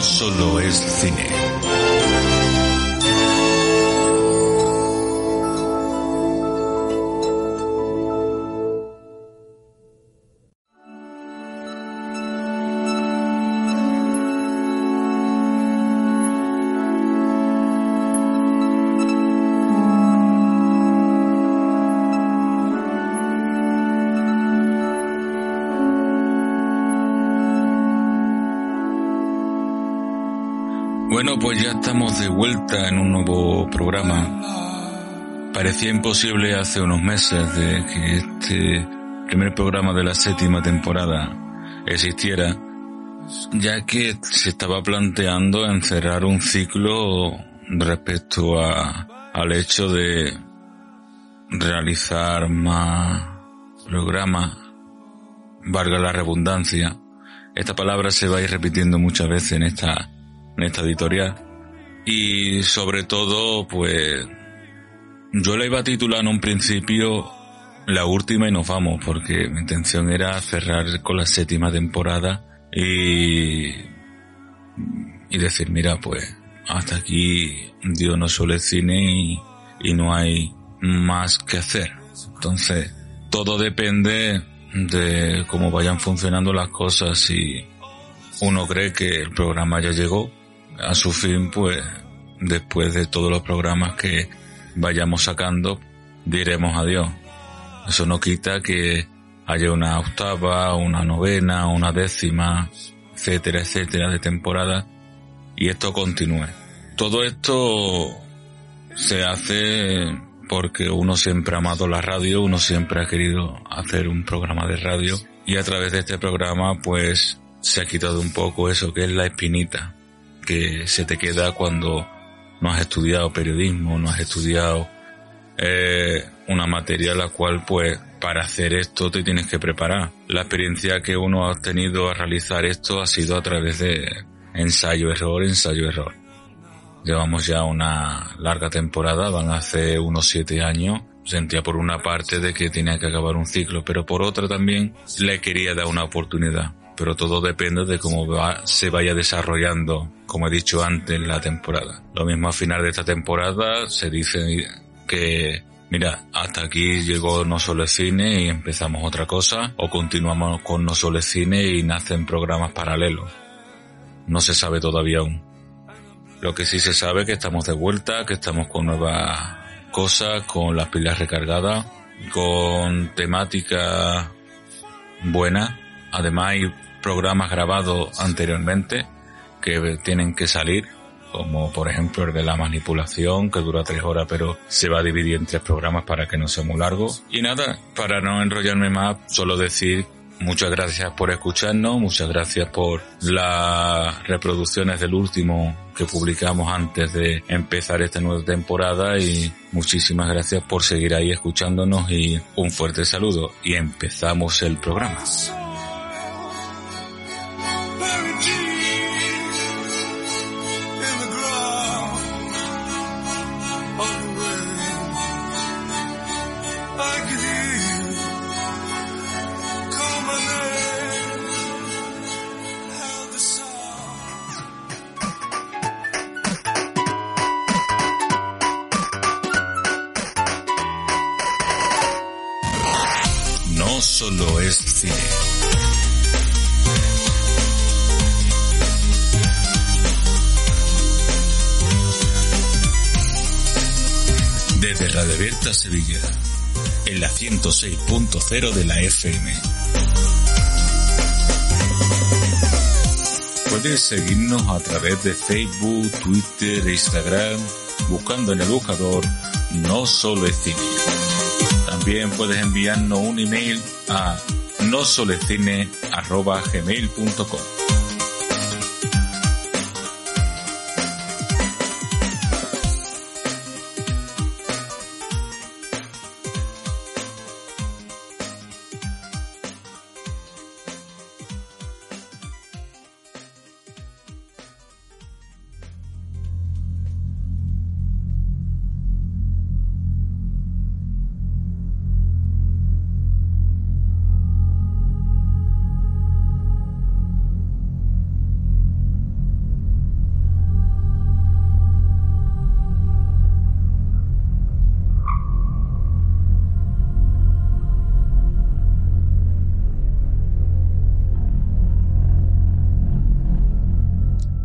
Solo es cine. Estamos de vuelta en un nuevo programa. Parecía imposible hace unos meses de que este primer programa de la séptima temporada existiera, ya que se estaba planteando encerrar un ciclo respecto a, al hecho de realizar más programas, valga la redundancia. Esta palabra se va a ir repitiendo muchas veces en esta en esta editorial. Y sobre todo, pues, yo la iba a titular en un principio la última y nos vamos, porque mi intención era cerrar con la séptima temporada y, y decir, mira, pues, hasta aquí Dios no suele cine y, y no hay más que hacer. Entonces, todo depende de cómo vayan funcionando las cosas. Si uno cree que el programa ya llegó, a su fin, pues después de todos los programas que vayamos sacando, diremos adiós. Eso no quita que haya una octava, una novena, una décima, etcétera, etcétera, de temporada y esto continúe. Todo esto se hace porque uno siempre ha amado la radio, uno siempre ha querido hacer un programa de radio y a través de este programa pues se ha quitado un poco eso que es la espinita que se te queda cuando no has estudiado periodismo, no has estudiado eh, una materia la cual pues para hacer esto te tienes que preparar. La experiencia que uno ha obtenido a realizar esto ha sido a través de ensayo-error, ensayo-error. Llevamos ya una larga temporada, van a hacer unos siete años. Sentía por una parte de que tenía que acabar un ciclo, pero por otra también le quería dar una oportunidad pero todo depende de cómo se vaya desarrollando, como he dicho antes, la temporada. Lo mismo a final de esta temporada se dice que, mira, hasta aquí llegó No Solo Cine y empezamos otra cosa, o continuamos con No Solo Cine y nacen programas paralelos. No se sabe todavía aún. Lo que sí se sabe es que estamos de vuelta, que estamos con nuevas cosas, con las pilas recargadas, con temática buena. Además hay programas grabados anteriormente que tienen que salir, como por ejemplo el de la manipulación, que dura tres horas, pero se va a dividir en tres programas para que no sea muy largo. Y nada, para no enrollarme más, solo decir muchas gracias por escucharnos, muchas gracias por las reproducciones del último que publicamos antes de empezar esta nueva temporada y muchísimas gracias por seguir ahí escuchándonos y un fuerte saludo y empezamos el programa. Solo es cine. Desde Radio Abierta Sevilla, en la 106.0 de la FM. Puedes seguirnos a través de Facebook, Twitter e Instagram, buscando en el buscador No Solo es Cine. También puedes enviarnos un email a nosolecine.gmail.com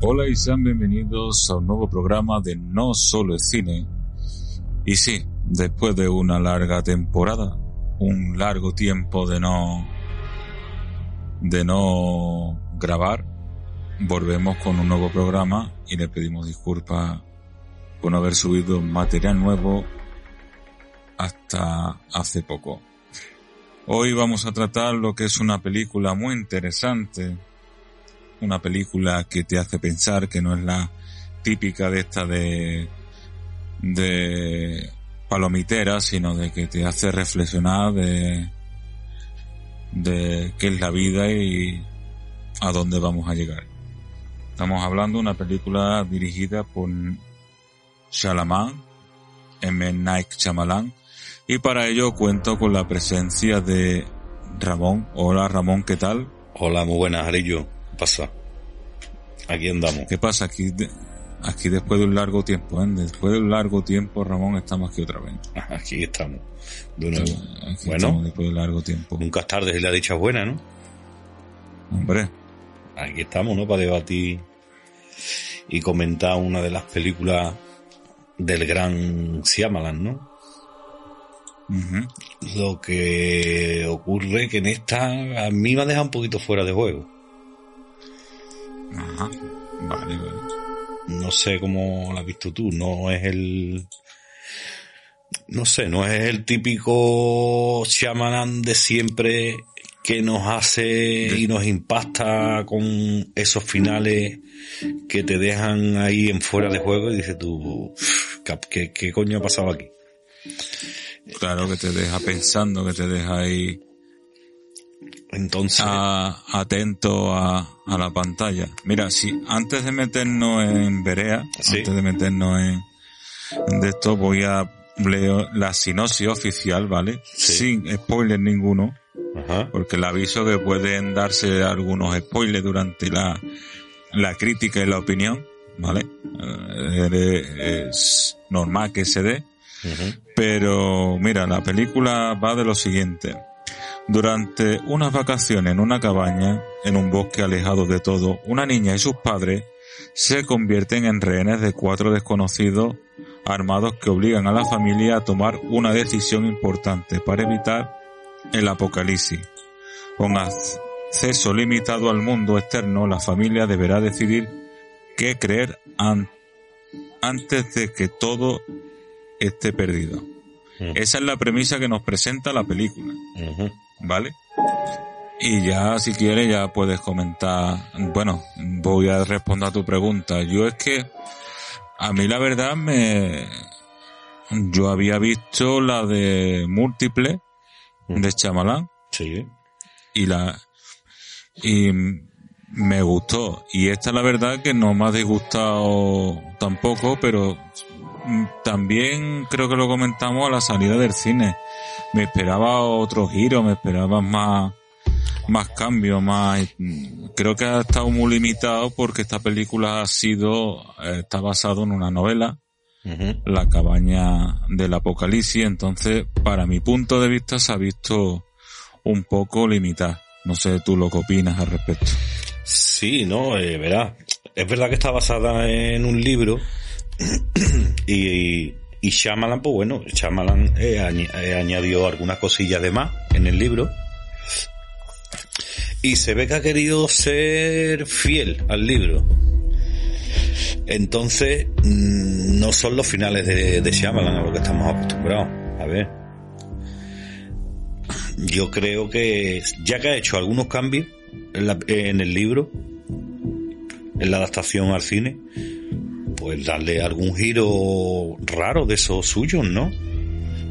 Hola y sean bienvenidos a un nuevo programa de No Solo es Cine. Y sí, después de una larga temporada, un largo tiempo de no de no grabar, volvemos con un nuevo programa y le pedimos disculpas por no haber subido material nuevo hasta hace poco. Hoy vamos a tratar lo que es una película muy interesante una película que te hace pensar, que no es la típica de esta de, de palomitera, sino de que te hace reflexionar de, de qué es la vida y a dónde vamos a llegar. Estamos hablando de una película dirigida por Shalaman, M. Night Shyamalan, y para ello cuento con la presencia de Ramón. Hola Ramón, ¿qué tal? Hola, muy buenas, Arillo pasa? Aquí andamos. ¿Qué pasa? Aquí, aquí después de un largo tiempo, ¿eh? Después de un largo tiempo, Ramón, estamos aquí otra vez. Aquí estamos. De nuevo. bueno, después de un largo tiempo. Nunca es tarde si la dicha es buena, ¿no? Hombre. Aquí estamos, ¿no? Para debatir y comentar una de las películas del gran Siamalan, ¿no? Lo que ocurre que en esta a mí me ha dejado un poquito fuera de juego. Ajá. Vale, vale. No sé cómo la has visto tú. No es el. No sé, no es el típico Shyamalan de siempre que nos hace y nos impacta con esos finales que te dejan ahí en fuera de juego y dices tú, ¿qué, qué coño ha pasado aquí? Claro, que te deja pensando, que te deja ahí entonces. atento a, a, la pantalla. Mira, si antes de meternos en Berea, antes de meternos en, de esto, voy a leer la sinopsis oficial, ¿vale? Sin spoiler ninguno. Porque el aviso que pueden darse algunos spoilers durante la, la crítica y la opinión, ¿vale? Eh, es normal que se dé. Pero mira, la película va de lo siguiente. Durante unas vacaciones en una cabaña, en un bosque alejado de todo, una niña y sus padres se convierten en rehenes de cuatro desconocidos armados que obligan a la familia a tomar una decisión importante para evitar el apocalipsis. Con acceso limitado al mundo externo, la familia deberá decidir qué creer antes de que todo esté perdido. Esa es la premisa que nos presenta la película. ¿Vale? Y ya, si quieres, ya puedes comentar. Bueno, voy a responder a tu pregunta. Yo es que, a mí la verdad me, yo había visto la de múltiple de Chamalán. Sí. Y la, y me gustó. Y esta la verdad que no me ha disgustado tampoco, pero también creo que lo comentamos a la salida del cine me esperaba otro giro, me esperaba más, más cambio, más, creo que ha estado muy limitado porque esta película ha sido, eh, está basado en una novela, La cabaña del apocalipsis, entonces, para mi punto de vista se ha visto un poco limitada. No sé tú lo que opinas al respecto. Sí, no, eh, verá. Es verdad que está basada en un libro y, y Shyamalan, pues bueno, Shyamalan eh, añadió algunas cosillas de más en el libro. Y se ve que ha querido ser fiel al libro. Entonces, mm, no son los finales de, de Shyamalan a lo que estamos acostumbrados. A ver. Yo creo que, ya que ha hecho algunos cambios en el libro, en la adaptación al cine, pues darle algún giro raro de esos suyos, ¿no?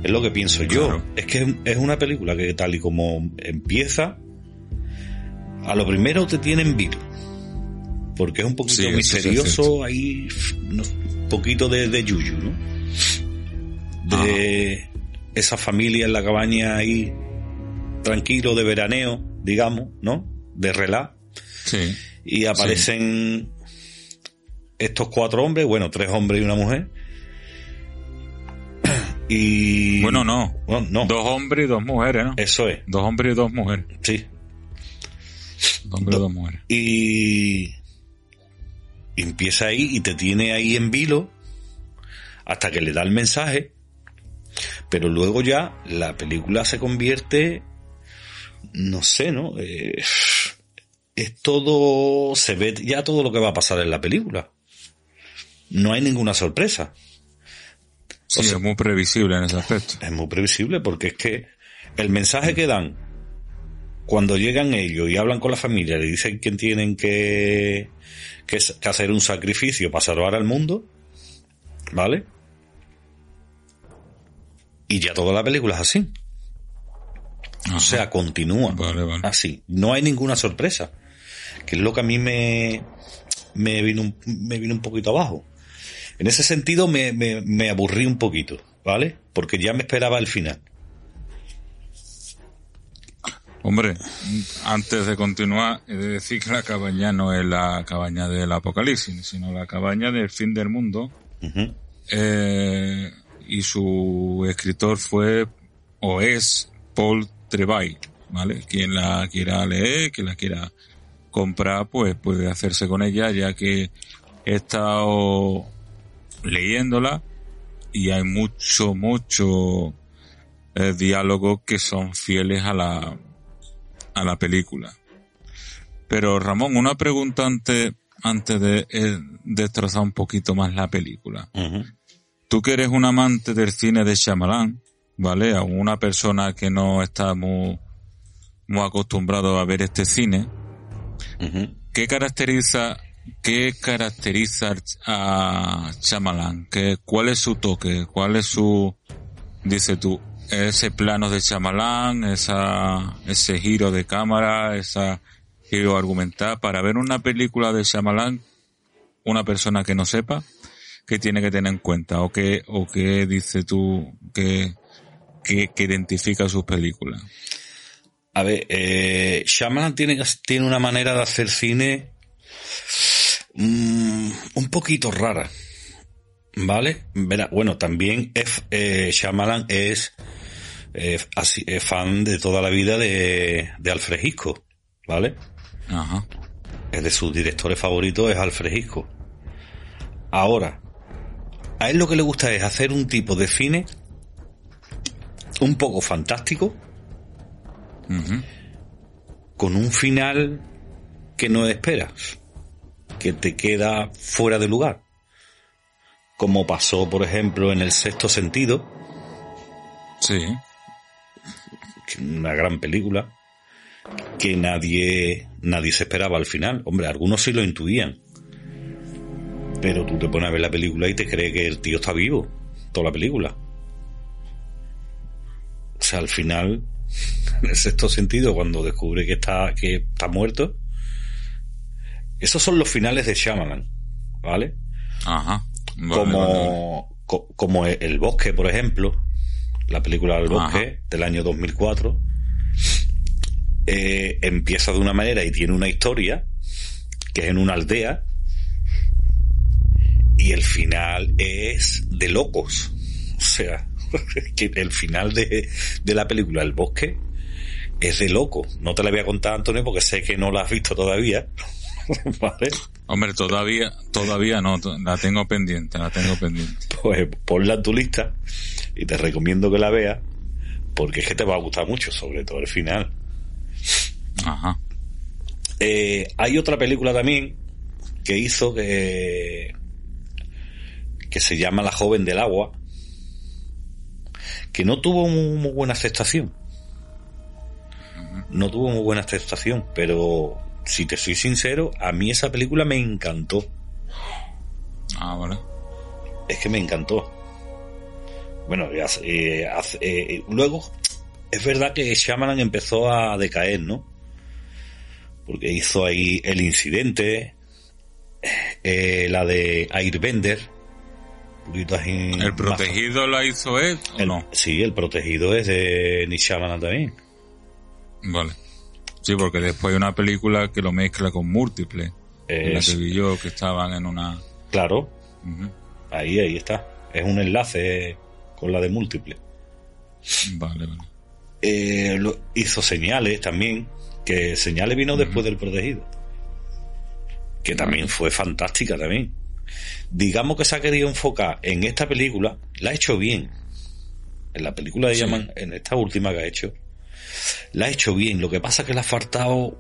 Es lo que pienso yo. Es que es una película que tal y como empieza, a lo primero te tienen vivo. Porque es un poquito misterioso, ahí un poquito de, de yuyu, ¿no? De esa familia en la cabaña ahí, tranquilo, de veraneo, digamos, ¿no? De relá. Sí. Y aparecen estos cuatro hombres, bueno, tres hombres y una mujer. Y. Bueno, no. no. Dos hombres y dos mujeres, ¿no? Eso es. Dos hombres y dos mujeres. Sí. Dos hombres y dos mujeres. Y. empieza ahí y te tiene ahí en vilo hasta que le da el mensaje, pero luego ya la película se convierte, no sé, ¿no? Eh, es todo, se ve ya todo lo que va a pasar en la película. No hay ninguna sorpresa. Sí, es muy previsible en ese aspecto. Es muy previsible porque es que el mensaje que dan cuando llegan ellos y hablan con la familia, le dicen que tienen que, que, hacer un sacrificio para salvar al mundo, ¿vale? Y ya toda la película es así. O sea, continúa así. No hay ninguna sorpresa. Que es lo que a mí me, me vino, me vino un poquito abajo. En ese sentido me, me, me aburrí un poquito, ¿vale? Porque ya me esperaba el final. Hombre, antes de continuar, he de decir que la cabaña no es la cabaña del apocalipsis, sino la cabaña del fin del mundo. eh, y su escritor fue o es Paul Trevay, ¿vale? Quien la quiera leer, quien la quiera comprar, pues puede hacerse con ella, ya que he estado leyéndola y hay mucho, mucho eh, diálogos que son fieles a la a la película. Pero Ramón, una pregunta antes, antes de eh, destrozar un poquito más la película. Tú que eres un amante del cine de Shyamalan, ¿vale? A una persona que no está muy, muy acostumbrado a ver este cine, ¿qué caracteriza, qué caracteriza a Shyamalan? ¿Qué, ¿Cuál es su toque? ¿Cuál es su, dice tú, ese plano de esa, ese giro de cámara, esa giro argumental, para ver una película de Shyamalan, una persona que no sepa, ¿qué tiene que tener en cuenta? ¿O qué, o qué dice tú que, que, identifica sus películas? A ver, eh, Shyamalan tiene, tiene una manera de hacer cine mm, un poquito rara. ¿Vale? bueno, también es, eh, Shyamalan es es, fan de toda la vida de, de Alfred Hitchcock, ¿vale? Ajá. Es de sus directores favoritos es Alfred Hitchcock. Ahora, a él lo que le gusta es hacer un tipo de cine un poco fantástico, con un final que no esperas, que te queda fuera de lugar, como pasó, por ejemplo, en el sexto sentido. Sí una gran película que nadie, nadie se esperaba al final. Hombre, algunos sí lo intuían. Pero tú te pones a ver la película y te crees que el tío está vivo. Toda la película. O sea, al final, en el sexto sentido, cuando descubre que está, que está muerto. Esos son los finales de Shyamalan. ¿Vale? Ajá. como, como el bosque, por ejemplo la película del bosque del año 2004, eh, empieza de una manera y tiene una historia que es en una aldea y el final es de locos. O sea, que el final de, de la película El bosque es de loco. No te la voy a contar, Antonio, porque sé que no la has visto todavía. ¿Vale? Hombre, todavía, todavía no, la tengo pendiente, la tengo pendiente. Pues ponla en tu lista y te recomiendo que la veas porque es que te va a gustar mucho, sobre todo el final. Ajá. Eh, hay otra película también que hizo que, que se llama La joven del agua, que no tuvo muy, buena aceptación. No tuvo muy buena aceptación, pero si te soy sincero, a mí esa película me encantó. Ah, vale. Es que me encantó. Bueno, eh, eh, luego es verdad que Shyamalan empezó a decaer, ¿no? Porque hizo ahí el incidente, eh, la de Airbender. ¿El protegido la hizo él o no? Sí, el protegido es de Shyamalan también. Vale. Sí, porque después hay una película que lo mezcla con múltiples. la que vi yo, que estaban en una... Claro. Ahí, ahí está. Es un enlace con la de múltiple. Vale, vale. Eh, hizo señales también, que señales vino después del protegido. que también fue fantástica también. Digamos que se ha querido enfocar en esta película, la ha hecho bien. En la película de llaman, en esta última que ha hecho, la ha hecho bien. Lo que pasa es que le ha faltado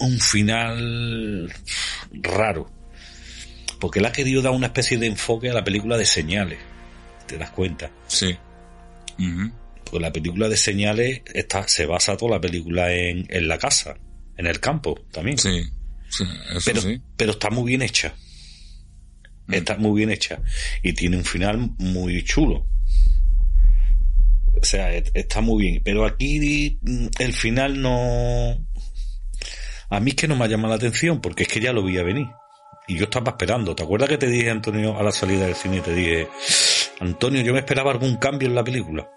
un final raro. Porque le ha querido dar una especie de enfoque a la película de señales. ¿Te das cuenta? Sí. Pues la película de señales está, se basa toda la película en, en la casa, en el campo también. Sí. pero, pero está muy bien hecha. Mm. Está muy bien hecha. Y tiene un final muy chulo. O sea, está muy bien. Pero aquí mm, el final no... A mí es que no me ha llamado la atención porque es que ya lo vi a venir. Y yo estaba esperando. ¿Te acuerdas que te dije, Antonio, a la salida del cine? Te dije, Antonio, yo me esperaba algún cambio en la película.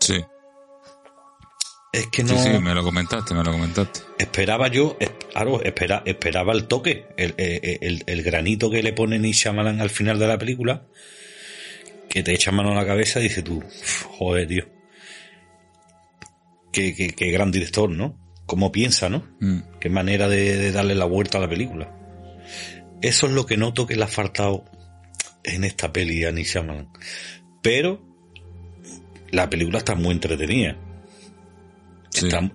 Sí. Es que no. Sí, sí, me lo comentaste, me lo comentaste. Esperaba yo, claro, espera, esperaba el toque, el, el, el, granito que le pone ni Shyamalan al final de la película, que te echa mano a la cabeza y dices tú, joder, Dios. Qué, qué, qué, gran director, ¿no? Cómo piensa, ¿no? Mm. Qué manera de, darle la vuelta a la película. Eso es lo que noto que le ha faltado en esta peli a Shyamalan. Pero la película está muy entretenida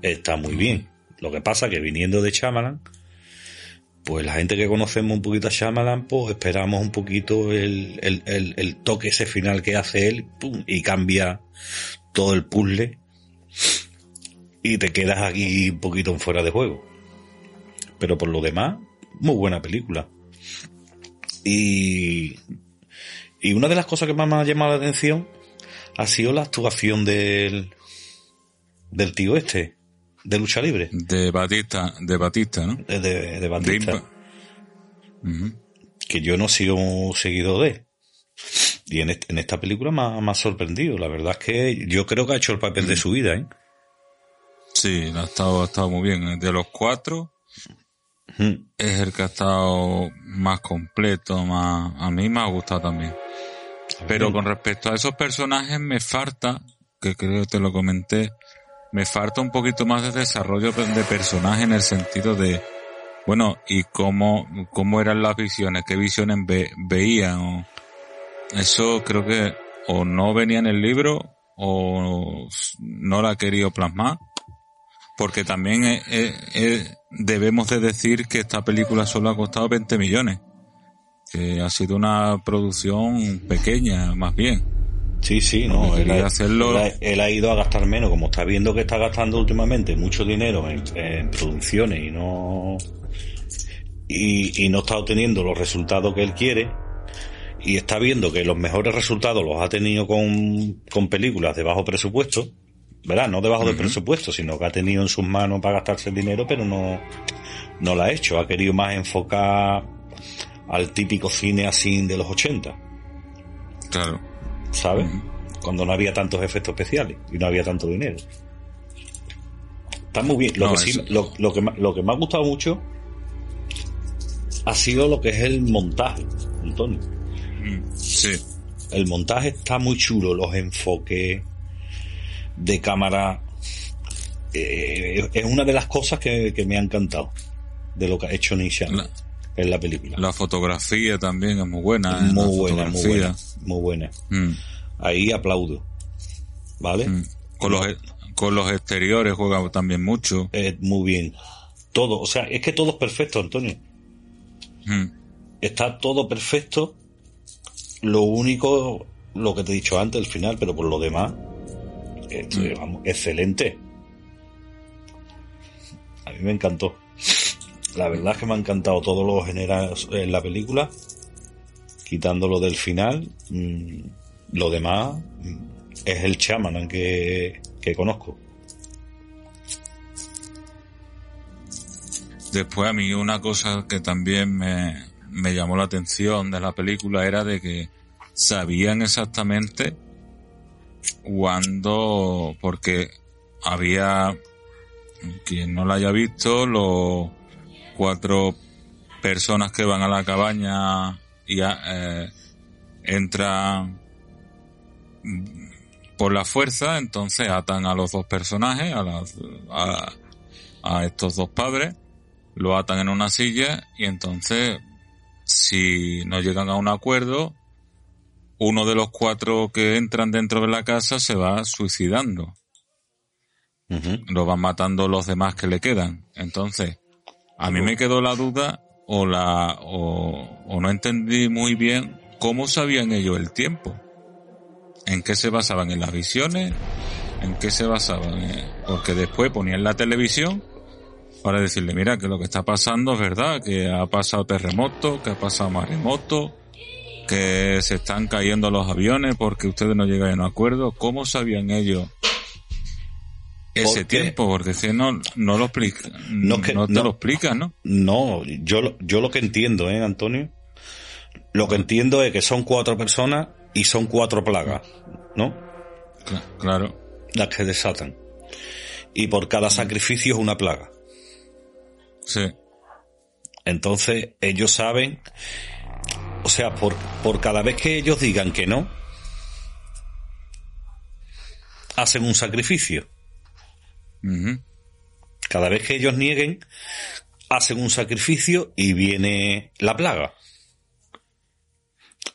Está, muy bien. Lo que pasa que viniendo de Shyamalan, pues la gente que conocemos un poquito a Shyamalan, pues esperamos un poquito el, el, toque ese final que hace él y cambia todo el puzzle y te quedas aquí un poquito fuera de juego. Pero por lo demás, muy buena película. Y, y una de las cosas que más me ha llamado la atención ha sido la actuación del, del tío este, de lucha libre. De Batista, de Batista, ¿no? De, de, Batista. Que yo no he sido un seguidor de. Y en, en esta película me ha, sorprendido. La verdad es que yo creo que ha hecho el papel de su vida, ¿eh? Sí, ha estado, ha estado muy bien. De los cuatro, es el que ha estado más completo, más, a mí me ha gustado también. Pero con respecto a esos personajes me falta, que creo que te lo comenté, me falta un poquito más de desarrollo de personaje en el sentido de, bueno, y cómo, cómo eran las visiones, qué visiones veían. O, eso creo que o no venía en el libro o no la ha querido plasmar. Porque también debemos de decir que esta película solo ha costado 20 millones. Que ha sido una producción pequeña, más bien. Sí, sí, no, él ha, hacerlo... él, ha, ido a gastar menos, como está viendo que está gastando últimamente mucho dinero en, producciones y no y, no está obteniendo los resultados que él quiere y está viendo que los mejores resultados los ha tenido con, con películas de bajo presupuesto, ¿verdad? No de bajo de presupuesto, sino que ha tenido en sus manos para gastarse el dinero, pero no, no lo ha hecho, ha querido más enfocar al típico cine así de los 80. Claro. ¿Sabes? Cuando no había tantos efectos especiales y no había tanto dinero. Está muy bien. Lo, que, sí, lo, que, lo que me ha gustado mucho ha sido lo que es el montaje, Antonio. Mm, sí. El montaje está muy chulo, los enfoques de cámara. Eh, es una de las cosas que, me ha encantado de lo que ha hecho Nisha en la película. La fotografía también es muy buena. ¿eh? Muy buena, muy buena, muy buena. Mm. Ahí aplaudo. ¿Vale? Mm. Con los, e, con los exteriores juega también mucho. Eh, muy bien. Todo, o sea, es que todo es perfecto, Antonio. Mm. Está todo perfecto. Lo único, lo que te he dicho antes, el final, pero por lo demás, este, vamos, excelente. A mí me encantó. La verdad es que me ha encantado todo lo general en la película, quitándolo del final. Mm, lo demás mm, es el chaman que, que conozco. Después a mí una cosa que también me, me llamó la atención de la película era de que sabían exactamente cuándo, porque había, quien no la haya visto, los cuatro personas que van a la cabaña y eh, entran por la fuerza, entonces atan a los dos personajes, a, las, a, estos dos padres, lo atan en una silla y entonces, si no llegan a un acuerdo, uno de los cuatro que entran dentro de la casa se va suicidando. Lo van matando los demás que le quedan. Entonces, a mí me quedó la duda o la o, no entendí muy bien cómo sabían ellos el tiempo. ¿En qué se basaban? ¿En las visiones? ¿En qué se basaban? Eh, porque después ponían la televisión para decirle, mira, que lo que está pasando es verdad, que ha pasado terremoto, que ha pasado maremoto, que se están cayendo los aviones porque ustedes no llegan a un acuerdo. ¿Cómo sabían ellos ese tiempo? Porque si no, no lo explica, no, te lo explica, ¿no? No, yo, yo lo que entiendo, ¿eh, Antonio? Lo que entiendo es que son cuatro personas y son cuatro plagas, ¿no? Claro. Las que desatan. Y por cada sacrificio es una plaga. Sí. Entonces ellos saben, o sea, por, por cada vez que ellos digan que no, hacen un sacrificio. Cada vez que ellos nieguen, hacen un sacrificio y viene la plaga.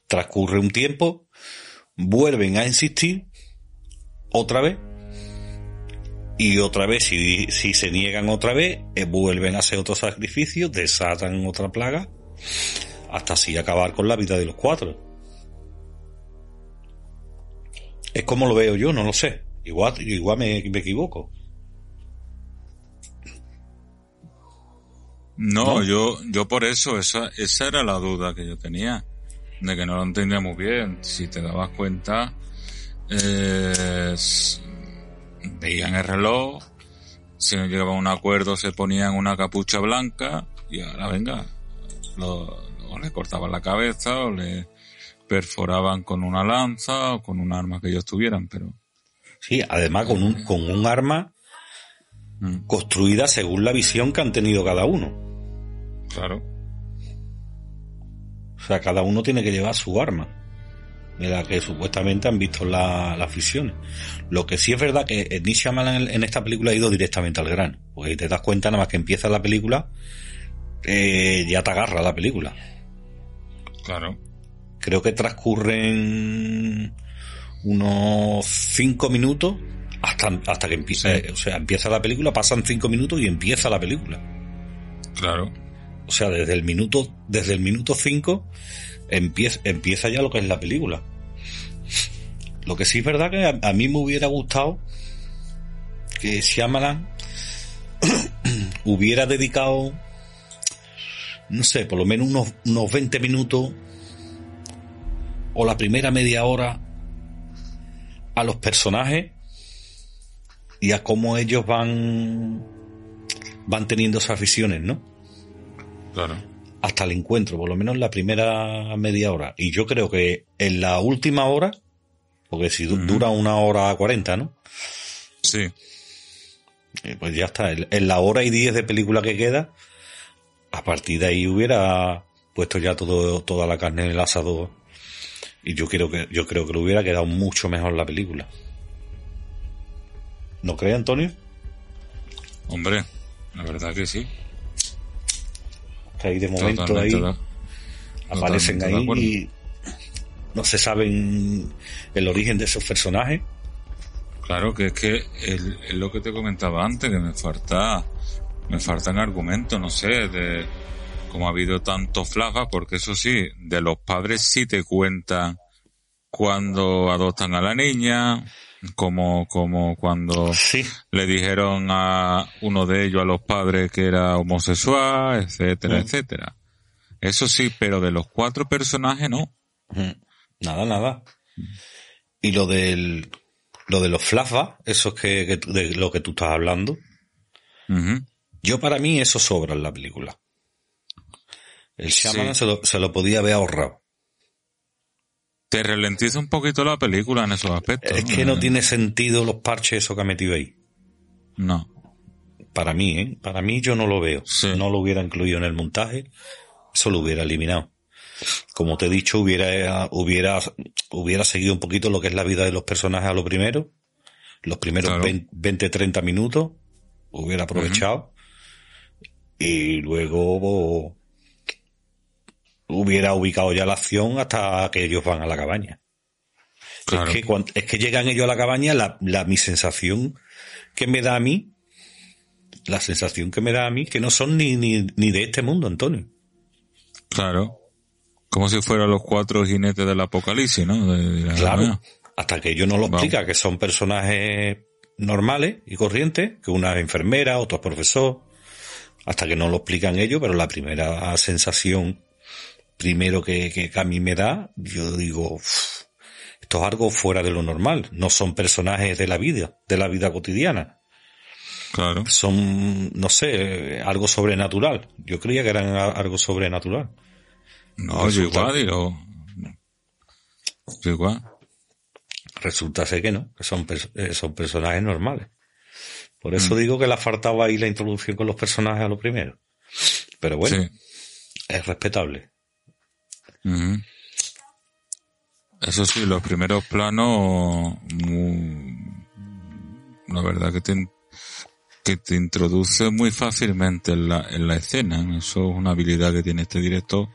Transcurre un tiempo, vuelven a insistir otra vez y otra vez, si, se niegan otra vez, eh, vuelven a hacer otro sacrificio, desatan otra plaga, hasta así acabar con la vida de los cuatro. Es como lo veo yo, no lo sé. Igual, igual me, equivoco. No, yo, yo por eso, esa, esa era la duda que yo tenía, de que no lo entendía muy bien. Si te dabas cuenta, eh, veían el reloj, si no llegaban a un acuerdo se ponían una capucha blanca y ahora venga, o le cortaban la cabeza o le perforaban con una lanza o con un arma que ellos tuvieran, pero... Sí, además con un, con un arma mm. construida según la visión que han tenido cada uno. Claro. O sea, cada uno tiene que llevar su arma de la que supuestamente han visto las visiones. Lo que sí es verdad que Nick Shyamalan en esta película ha ido directamente al grano, porque te das cuenta nada más que empieza la película, eh, ya te agarra la película. Claro. Creo que transcurren unos cinco minutos hasta, hasta que empieza, o sea, empieza la película, pasan cinco minutos y empieza la película. Claro. O sea, desde el minuto, desde el minuto cinco empieza, empieza ya lo que es la película. Lo que sí es verdad que a, mí me hubiera gustado que Shyamalan hubiera dedicado, no sé, por lo menos unos, unos 20 minutos o la primera media hora a los personajes y a cómo ellos van van teniendo esas visiones, ¿no? Claro hasta el encuentro, por lo menos la primera media hora. Y yo creo que en la última hora, porque si dura una hora cuarenta, ¿no? Sí. Eh, pues ya está. En la hora y diez de película que queda, a partir de ahí hubiera puesto ya todo, toda la carne en el asador. Y yo creo que, yo creo que le hubiera quedado mucho mejor la película. ¿No cree, Antonio? Hombre, la verdad que sí que ahí de momento ahí aparecen ahí y no se saben el origen de esos personajes. Claro, que es que es lo que te comentaba antes, que me falta, me faltan argumentos, no sé, de cómo ha habido tantos flashbacks, porque eso sí, de los padres sí te cuentan cuando adoptan a la niña, como, como cuando le dijeron a uno de ellos, a los padres, que era homosexual, etcétera, mm. etcétera. Eso sí, pero de los cuatro personajes no. Nada, nada. Y lo del, lo de los flashbacks, eso es que, de lo que tú estás hablando. Yo para mí eso sobra en la película. El Shaman se, lo, se lo podía haber ahorrado te ralentiza un poquito la película en esos aspectos. Es que no eh, tiene sentido los parches eso que ha metido ahí. No. Para mí, ¿eh? Para mí yo no lo veo. No lo hubiera incluido en el montaje, eso lo hubiera eliminado. Como te he dicho, hubiera, hubiera, hubiera seguido un poquito lo que es la vida de los personajes a lo primero. Los primeros 20, 30 minutos. Hubiera aprovechado. y luego hubiera ubicado ya la acción hasta que ellos van a la cabaña. Es, que es que llegan ellos a la cabaña, la, la, mi sensación que me da a mí, la sensación que me da a mí, que no son ni, ni, ni de este mundo, Antonio. Claro. Como si fueran los cuatro jinetes del apocalipsis, ¿no? claro. Hasta que ellos no lo explica, que son personajes normales y corrientes, que una es enfermera, otro es profesor, hasta que no lo explican ellos, pero la primera sensación, primero que, que a mí me da, yo digo, esto es algo fuera de lo normal, no son personajes de la vida, de la vida cotidiana. Claro. Son, no sé, algo sobrenatural. Yo creía que eran algo sobrenatural. No, yo igual, digo. Yo igual. Resulta ser que no, que son, eh, son personajes normales. Por eso mm. digo que le ha faltado ahí la introducción con los personajes a lo primero. Pero bueno, es respetable. Eso sí, los primeros planos, la verdad que te, que te introduce muy fácilmente en la, en la escena. Eso es una habilidad que tiene este director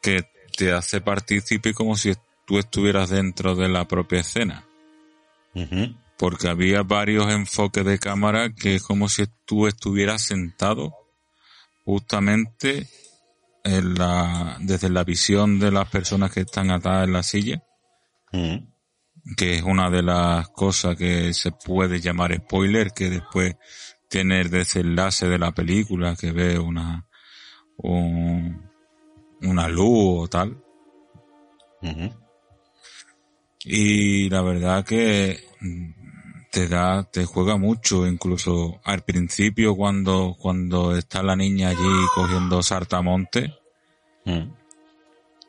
que te hace partícipe como si tú estuvieras dentro de la propia escena. Porque había varios enfoques de cámara que es como si tú estuvieras sentado justamente en la, desde la visión de las personas que están atadas en la silla. Que es una de las cosas que se puede llamar spoiler, que después tiene el desenlace de la película, que ve una, una luz o tal. Y la verdad que mm, te da, te juega mucho, incluso al principio cuando, cuando está la niña allí cogiendo sartamonte, mm.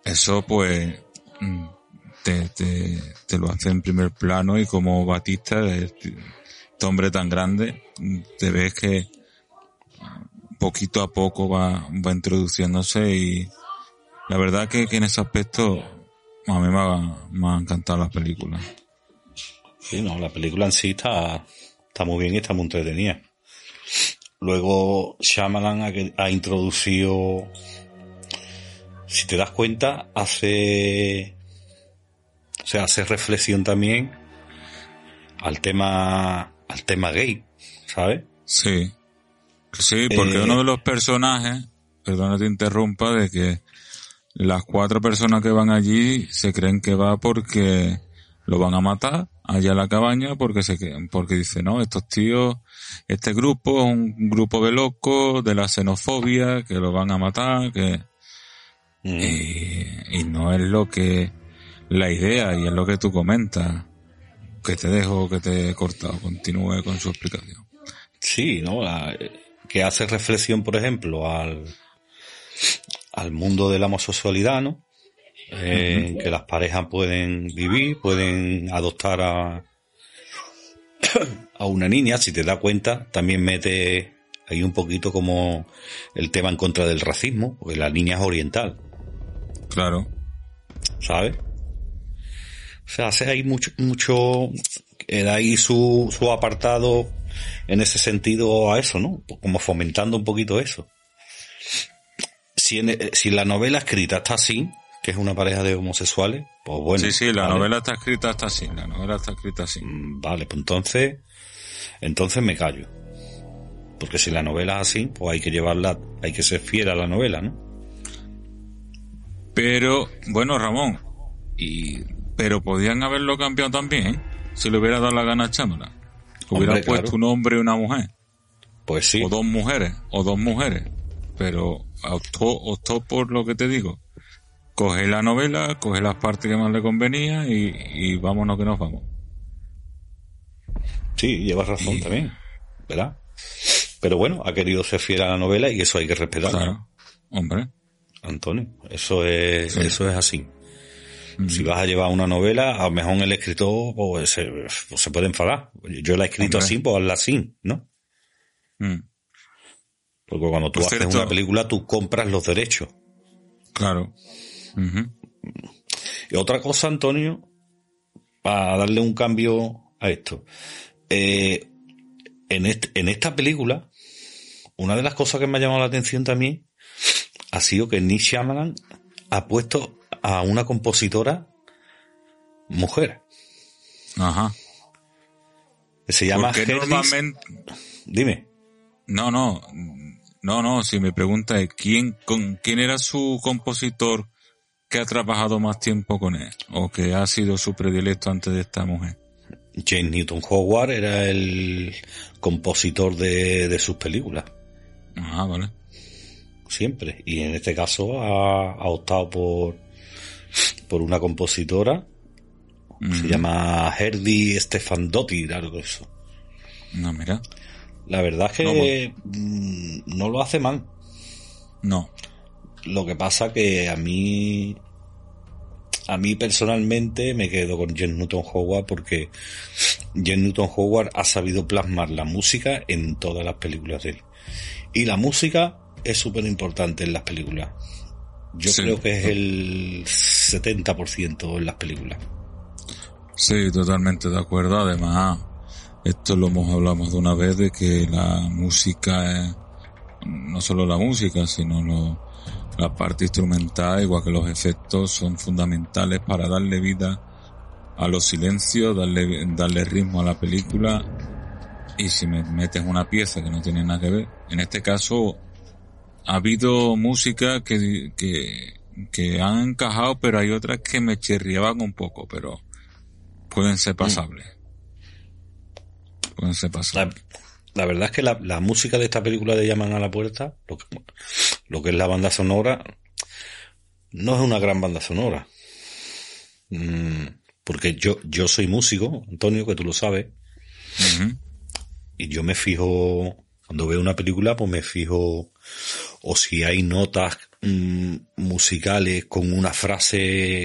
eso pues mm, te, te, te, lo hace en primer plano y como Batista, este, hombre tan grande, te ves que poquito a poco va, va introduciéndose y la verdad que, que en ese aspecto a mí me ha, me ha encantado la película. Sí, no, la película en sí está, está muy bien y está muy entretenida. Luego Shyamalan ha, ha introducido, si te das cuenta, hace, o sea, hace reflexión también al tema, al tema gay, ¿sabes? Sí. Sí, porque eh, uno de los personajes, perdona te interrumpa, de que las cuatro personas que van allí se creen que va porque lo van a matar allá a la cabaña porque se porque dice no estos tíos este grupo es un grupo de locos de la xenofobia que lo van a matar que mm. y, no es lo que la idea y es lo que tú comentas que te dejo que te he cortado continúe con su explicación sí no que hace reflexión por ejemplo al al mundo de la homosexualidad, ¿no? Eh, que las parejas pueden vivir, pueden adoptar a, a una niña, si te das cuenta, también mete ahí un poquito como el tema en contra del racismo, porque la niña es oriental. Claro. ¿Sabes? O sea, hace ahí mucho, mucho, da ahí su, su apartado en ese sentido a eso, ¿no? Como fomentando un poquito eso si, la novela escrita está así, que es una pareja de homosexuales, pues bueno. Sí, sí, la novela está escrita está así, la novela está escrita así. Mm, vale, pues entonces, entonces me callo. Porque si la novela es así, pues hay que llevarla, hay que ser fiel a la novela, ¿no? Pero, bueno, Ramón, y, pero podían haberlo cambiado también, ¿eh? si le hubiera dado la gana a Chámara. Hubiera puesto un hombre y una mujer. Pues sí. O dos mujeres, o dos mujeres. Pero optó, por lo que te digo. Coge la novela, coge las partes que más le convenía y, vámonos que nos vamos. Sí, llevas razón también, ¿verdad? Pero bueno, ha querido ser fiel a la novela y eso hay que respetarlo. Claro, hombre. Antonio, eso es, eso es así. Mm. Si vas a llevar una novela, a lo mejor el escritor pues, se, pues, se puede enfadar. Yo la he escrito así, pues hazla así, ¿no? Mm. Porque cuando tú haces una película, tú compras los derechos. Claro. Y otra cosa, Antonio, para darle un cambio a esto. Eh, en, en esta película, una de las cosas que me ha llamado la atención también ha sido que Nick Shyamalan ha puesto a una compositora mujer. Ajá. Que se llama Porque normalmente... Dime. No, no, no, no, si me pregunta quién, con, quién era su compositor que ha trabajado más tiempo con él o que ha sido su predilecto antes de esta mujer. James Newton Howard era el compositor de, de sus películas. Ah, vale. Siempre. Y en este caso ha, ha optado por, por una compositora. Se Ujú. llama Herdy Stefandottir, algo de eso. No, mira. La verdad es que mm, no lo hace mal. No. Lo que pasa que a mí, a mí personalmente me quedo con James Newton Howard porque James Newton Howard ha sabido plasmar la música en todas las películas de él. Y la música es súper importante en las películas. Yo Sí. creo que es el 70% en las películas. Sí, totalmente de acuerdo. Además, esto lo hemos hablado más de una vez de que la música es, no solo la música, sino lo- la parte instrumental, igual que los efectos, son fundamentales para darle vida a los silencios, darle, darle ritmo a la película. Y si me metes una pieza que no tiene nada que ver, en este caso, ha habido música que, que, que han encajado, pero hay otras que me chirriaban un poco, pero pueden ser pasables. Pueden ser La, pasables. la verdad es que la, la música de esta película de Llaman a la Puerta, lo que, lo que es la banda sonora, no es una gran banda sonora. Mm, porque yo, yo soy músico, Antonio, que tú lo sabes, y yo me fijo, cuando veo una película, pues me fijo, o si hay notas mm, musicales con una frase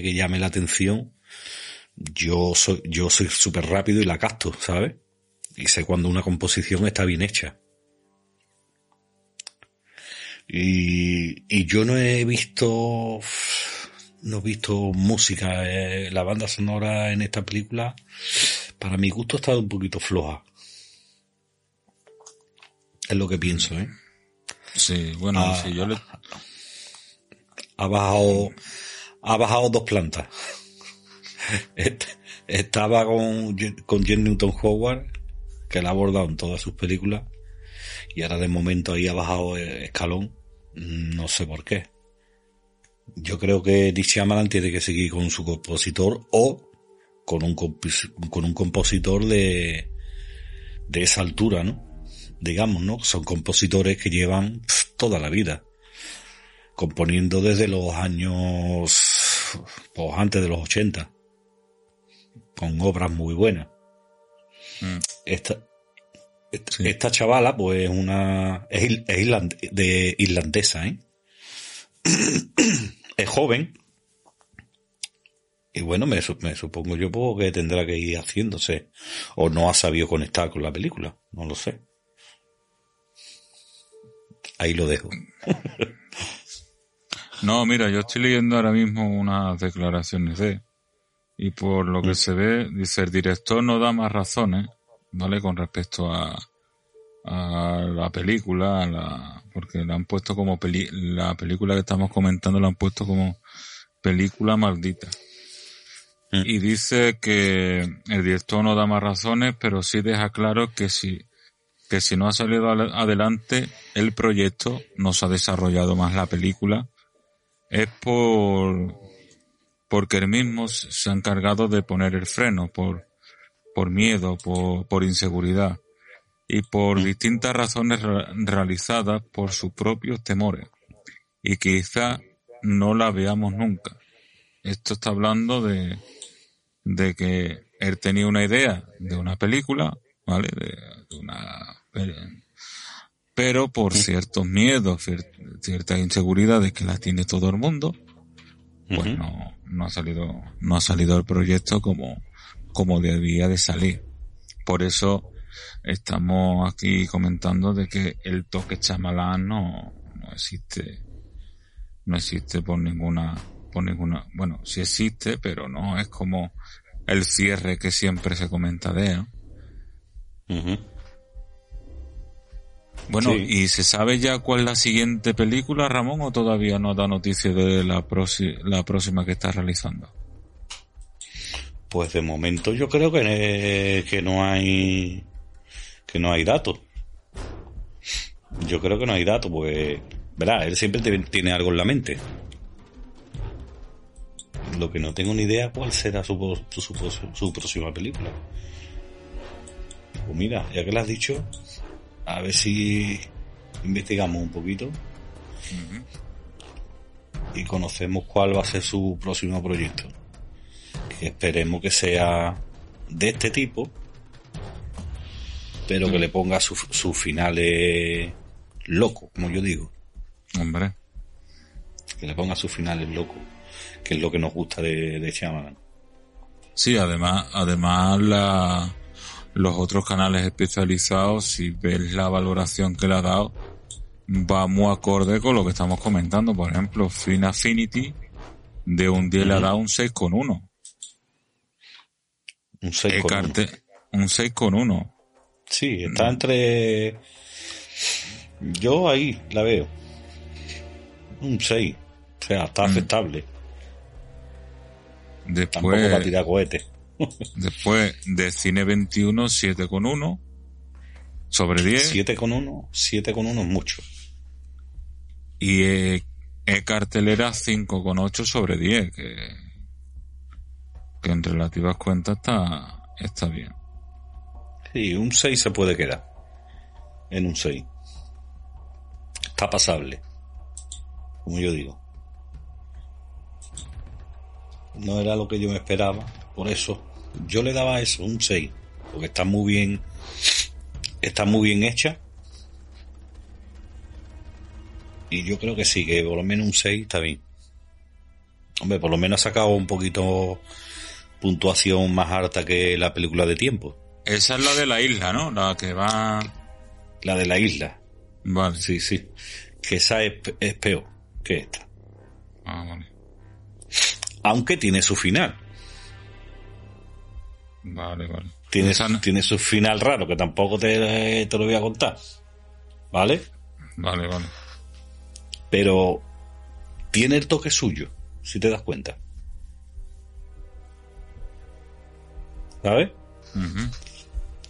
que llame la atención, yo soy, yo soy súper rápido y la capto, ¿sabes? Y sé cuando una composición está bien hecha. Y, y yo no he visto, no he visto música, eh, la banda sonora en esta película, para mi gusto está un poquito floja. Es lo que pienso, ¿eh? Sí, bueno, Ah. si yo le, Ha bajado, ha bajado dos plantas. Est- Estaba con, con Jen Newton Howard, que la ha abordado en todas sus películas, y ahora de momento ahí ha bajado eh, escalón. No sé por qué. Yo creo que Nick Shyamalan tiene que seguir con su compositor o con un, con un compositor de, de esa altura, ¿no? Digamos, ¿no? Son compositores que llevan toda la vida componiendo desde los años, pues antes de los 80, con obras muy buenas. Mm. Esta, esta, Sí. esta chavala, pues, una, es, es irland- de irlandesa, ¿eh? es joven. Y bueno, me supongo yo pues, que tendrá que ir haciéndose. O no ha sabido conectar con la película. No lo sé. Ahí lo dejo. No, mira, yo estoy leyendo ahora mismo unas declaraciones de, y por lo que Mm. se ve, dice, el director no da más razones, ¿vale? Con respecto a, a la película, a la, porque la han puesto como peli, la película que estamos comentando la han puesto como película maldita. Mm. Y dice que el director no da más razones, pero sí deja claro que si, que si no ha salido adelante el proyecto, no se ha desarrollado más la película, es por porque él mismo se se ha encargado de poner el freno por por miedo, por, por inseguridad y por distintas razones re- realizadas por sus propios temores. Y quizá no la veamos nunca. Esto está hablando de, de que él tenía una idea de una película, ¿vale? De, de una pero por ciertos miedos, cier- ciertas inseguridades que la tiene todo el mundo, pues no, no ha salido, no ha salido el proyecto como, como debía de salir. Por eso estamos aquí comentando de que el toque chamalán no, no existe, no existe por ninguna, por ninguna, bueno, sí existe, pero no es como el cierre que siempre se comenta de él. Bueno, Sí. ¿y se sabe ya cuál es la siguiente película, Ramón, o todavía no da noticia de la, la próxima que está realizando? Pues de momento yo creo que, que no hay que no hay datos. Yo creo que no hay datos, pues, verá, él siempre te- tiene algo en la mente. Lo que no tengo ni idea cuál será su, po- su, su- su próxima película. Pues mira, ya que lo has dicho, a ver si investigamos un poquito y conocemos cuál va a ser su próximo proyecto. Que esperemos que sea de este tipo, pero que le ponga sus sus finales locos, como yo digo. Hombre, Que le ponga sus finales locos, que es lo que nos gusta de, de Shyamalan. sí, además, además la, los otros canales especializados, si ves la valoración que le ha dado, va muy acorde con lo que estamos comentando. Por ejemplo, Fin Affinity de un 10 le ha dado un 6,1. Un 6 con uno. Ecarte, un 6,1. Sí, está entre... Yo ahí la veo. Un 6. O sea, está aceptable. Tampoco para Después, tirar cohetes. después de Cine 21, 7,1 sobre 10. 7 con 1, 7 con 1 es mucho. Y eh, E-Cartelera 5,8 sobre 10, que, que en relativas cuentas está, está bien. Sí, un 6 se puede quedar. En un 6. Está pasable. Como yo digo. No era lo que yo me esperaba. Por eso, yo le daba eso, un 6. Porque está muy bien. Está muy bien hecha. Y yo creo que sí, que por lo menos un 6 está bien. Hombre, por lo menos ha sacado un poquito puntuación más alta que la película de tiempo. Esa es la de la isla, ¿no? La que va... La de la isla. Vale. Sí, sí. Que esa es, es peor que esta. Ah, vale. Aunque tiene su final. Vale, vale. Tiene, no- tiene su final raro, que tampoco te, te lo voy a contar. ¿Vale? Vale, vale. Pero tiene el toque suyo, si te das cuenta. ¿Sabes?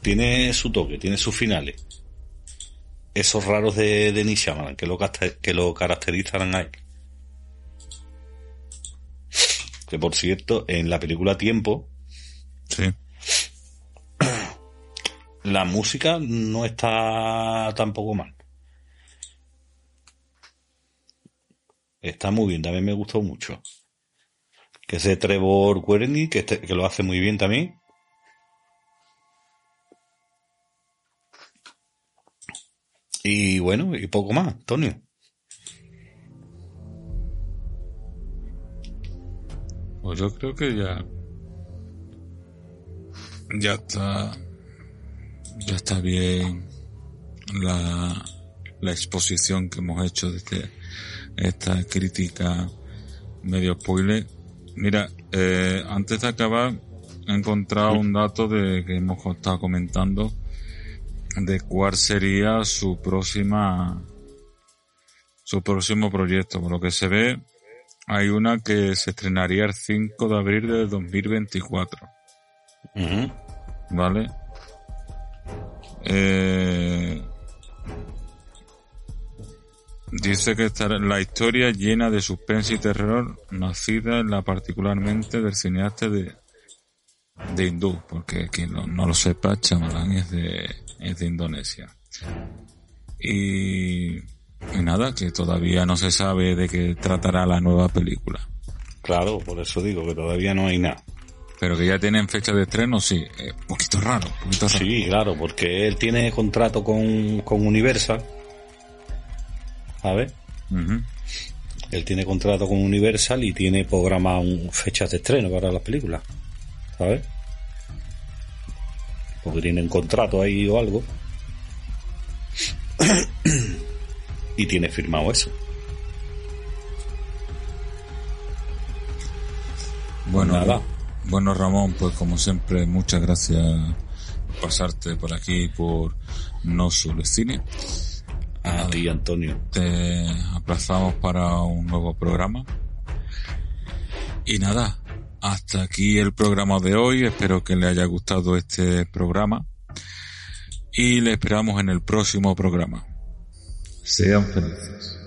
Tiene su toque, tiene sus finales. Esos raros de, de Nick Shyamalan, que lo, que lo caracterizarán a él. Que por cierto, en la película Tiempo, Sí. la música no está tampoco mal. Está muy bien, también me gustó mucho. Que ese Trevor Cuerny, que, este- que lo hace muy bien también. Y bueno, y poco más, Antonio. Pues yo creo que ya... Ya está... Ya está bien la, la exposición que hemos hecho de este, esta crítica medio spoiler. Mira, eh, antes de acabar, he encontrado un dato de que hemos estado comentando de cuál sería su próxima su próximo proyecto. Por lo que se ve, hay una que se estrenaría el 5 de abril de 2024, Ujú. ¿vale? Eh, dice que estará la historia llena de suspense y terror, nacida en la particularmente del cineasta de, de hindú, porque quien no, no lo sepa, Chamalán es de, es de Indonesia. Y, y nada, que todavía no se sabe de qué tratará la nueva película. Claro, por eso digo que todavía no hay nada. Pero que ya tienen fecha de estreno, sí. Eh, poquito raro, poquito raro. Sí, claro, porque él tiene contrato con, con Universal. ¿Sabes? Él tiene contrato con Universal y tiene programado un- fechas de estreno para las películas. ¿Sabes? Porque tienen contrato ahí o algo. y tiene firmado eso. Bueno, Nada. bueno Ramón, pues como siempre, muchas gracias por pasarte por aquí por No Solo Cine. A ti, Antonio. Te aplazamos para un nuevo programa. Y nada, hasta aquí el programa de hoy. Espero que le haya gustado este programa. Y le esperamos en el próximo programa. Sean felices.